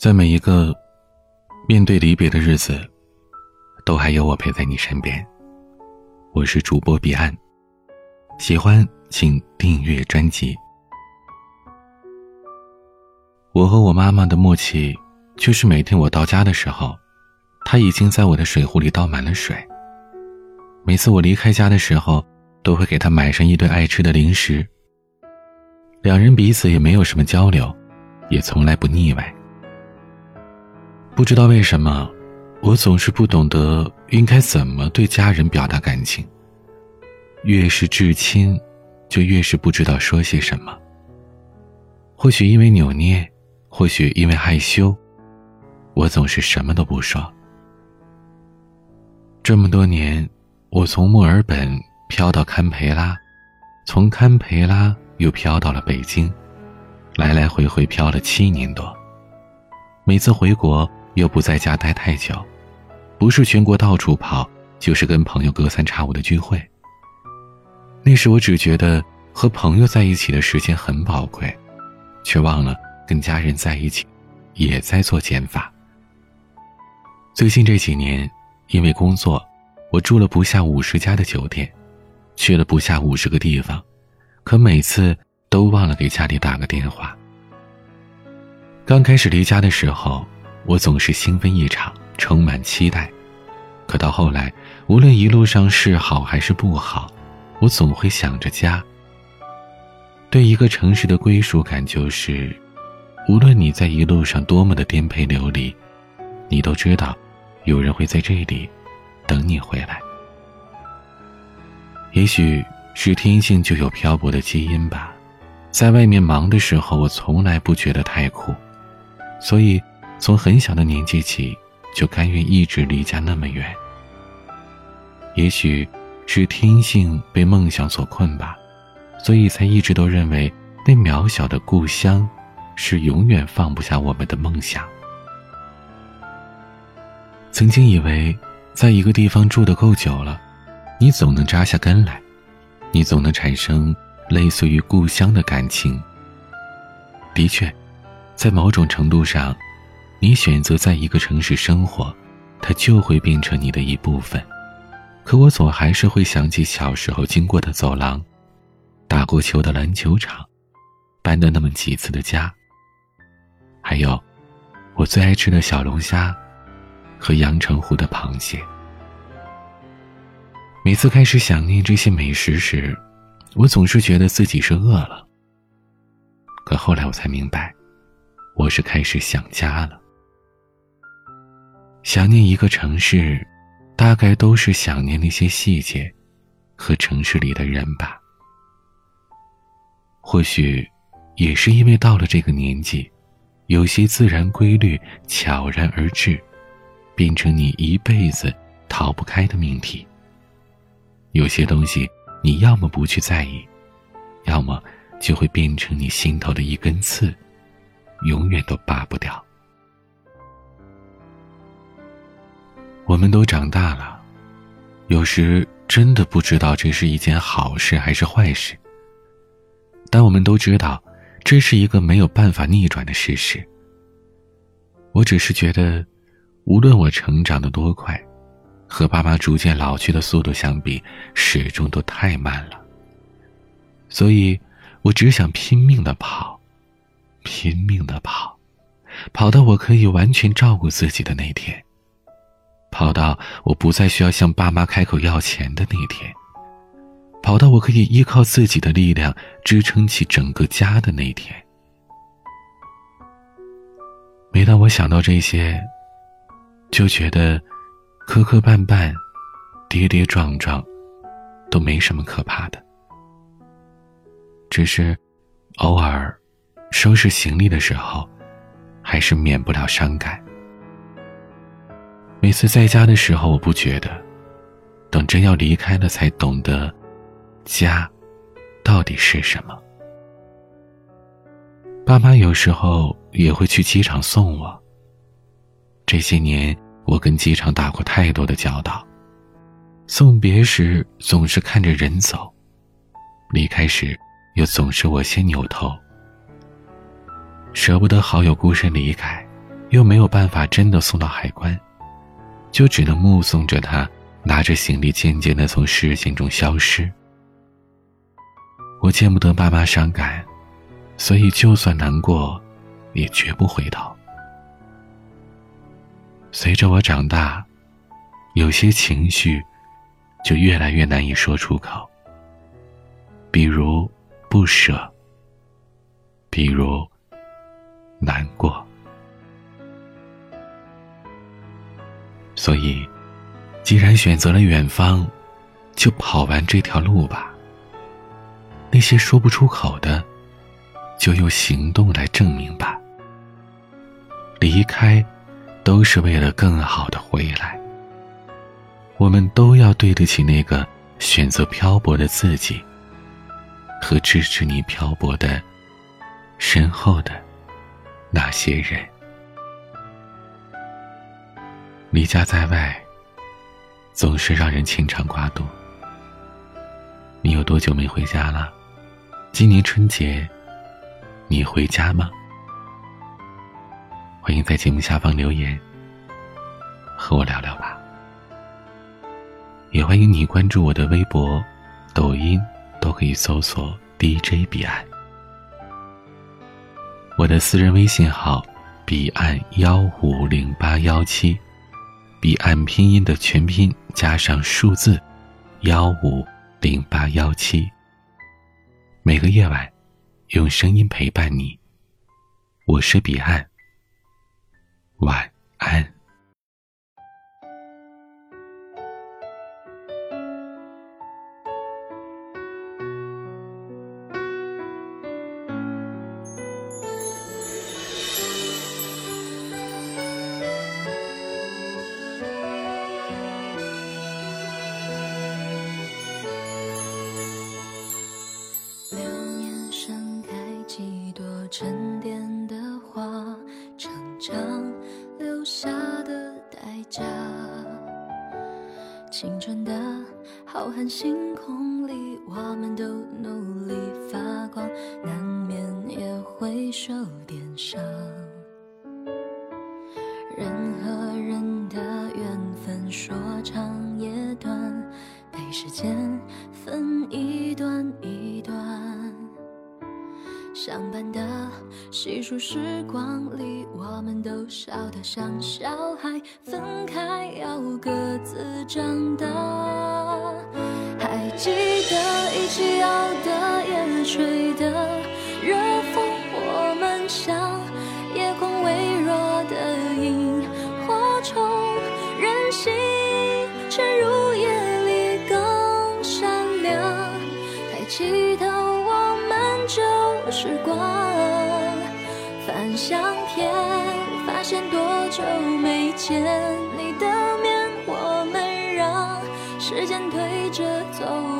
在每一个面对离别的日子，都还有我陪在你身边。我是主播彼岸，喜欢请订阅专辑。我和我妈妈的默契，就是每天我到家的时候，她已经在我的水壶里倒满了水。每次我离开家的时候，都会给她买上一堆爱吃的零食。两人彼此也没有什么交流，也从来不腻歪。不知道为什么，我总是不懂得应该怎么对家人表达感情。越是至亲，就越是不知道说些什么。或许因为扭捏。或许因为害羞，我总是什么都不说。这么多年，我从墨尔本飘到堪培拉，从堪培拉又飘到了北京，来来回回飘了七年多。每次回国又不在家待太久，不是全国到处跑，就是跟朋友隔三差五的聚会。那时我只觉得和朋友在一起的时间很宝贵，却忘了。跟家人在一起，也在做减法。最近这几年，因为工作，我住了不下五十家的酒店，去了不下五十个地方，可每次都忘了给家里打个电话。刚开始离家的时候，我总是兴奋异常，充满期待。可到后来，无论一路上是好还是不好，我总会想着家。对一个城市的归属感，就是。无论你在一路上多么的颠沛流离，你都知道，有人会在这里等你回来。也许是天性就有漂泊的基因吧，在外面忙的时候，我从来不觉得太苦，所以从很小的年纪起，就甘愿一直离家那么远。也许是天性被梦想所困吧，所以才一直都认为那渺小的故乡。是永远放不下我们的梦想。曾经以为，在一个地方住的够久了，你总能扎下根来，你总能产生类似于故乡的感情。的确，在某种程度上，你选择在一个城市生活，它就会变成你的一部分。可我总还是会想起小时候经过的走廊，打过球的篮球场，搬的那么几次的家。还有，我最爱吃的小龙虾，和阳澄湖的螃蟹。每次开始想念这些美食时，我总是觉得自己是饿了。可后来我才明白，我是开始想家了。想念一个城市，大概都是想念那些细节，和城市里的人吧。或许，也是因为到了这个年纪。有些自然规律悄然而至，变成你一辈子逃不开的命题。有些东西，你要么不去在意，要么就会变成你心头的一根刺，永远都拔不掉。我们都长大了，有时真的不知道这是一件好事还是坏事。但我们都知道。这是一个没有办法逆转的事实。我只是觉得，无论我成长的多快，和爸妈逐渐老去的速度相比，始终都太慢了。所以，我只想拼命的跑，拼命的跑，跑到我可以完全照顾自己的那天，我不再需要向爸妈开口要钱的那一天。跑到我可以依靠自己的力量支撑起整个家的那一天。每当我想到这些，就觉得磕磕绊绊、跌跌撞撞都没什么可怕的。只是偶尔收拾行李的时候，还是免不了伤感。每次在家的时候，我不觉得，等真要离开了，才懂得。家，到底是什么？爸妈有时候也会去机场送我。这些年，我跟机场打过太多的交道。送别时总是看着人走，离开时又总是我先扭头。舍不得好友孤身离开，又没有办法真的送到海关，就只能目送着他拿着行李渐渐地从视线中消失。我见不得爸妈伤感，所以就算难过，也绝不回头。随着我长大，有些情绪就越来越难以说出口，比如不舍，比如难过。所以，既然选择了远方，就跑完这条路吧。那些说不出口的，就用行动来证明吧。离开，都是为了更好的回来。我们都要对得起那个选择漂泊的自己，和支持你漂泊的身后的那些人。离家在外，总是让人牵肠挂肚。你有多久没回家了？今年春节，你回家吗？欢迎在节目下方留言，和我聊聊吧。也欢迎你关注我的微博、抖音，都可以搜索 DJ 彼岸。我的私人微信号：彼岸幺五零八幺七，彼岸拼音的全拼加上数字幺五零八幺七。每个夜晚，用声音陪伴你。我是彼岸，晚安。的浩瀚星空里，我们都努力发光，难免也会受点伤。人和人的缘分说长也短，被时间分一段一段。相伴的细数时光里，我们都笑得像小孩。分开要各自长大。还记得一起熬的夜，吹的相片，发现多久没见你的面，我们让时间推着走。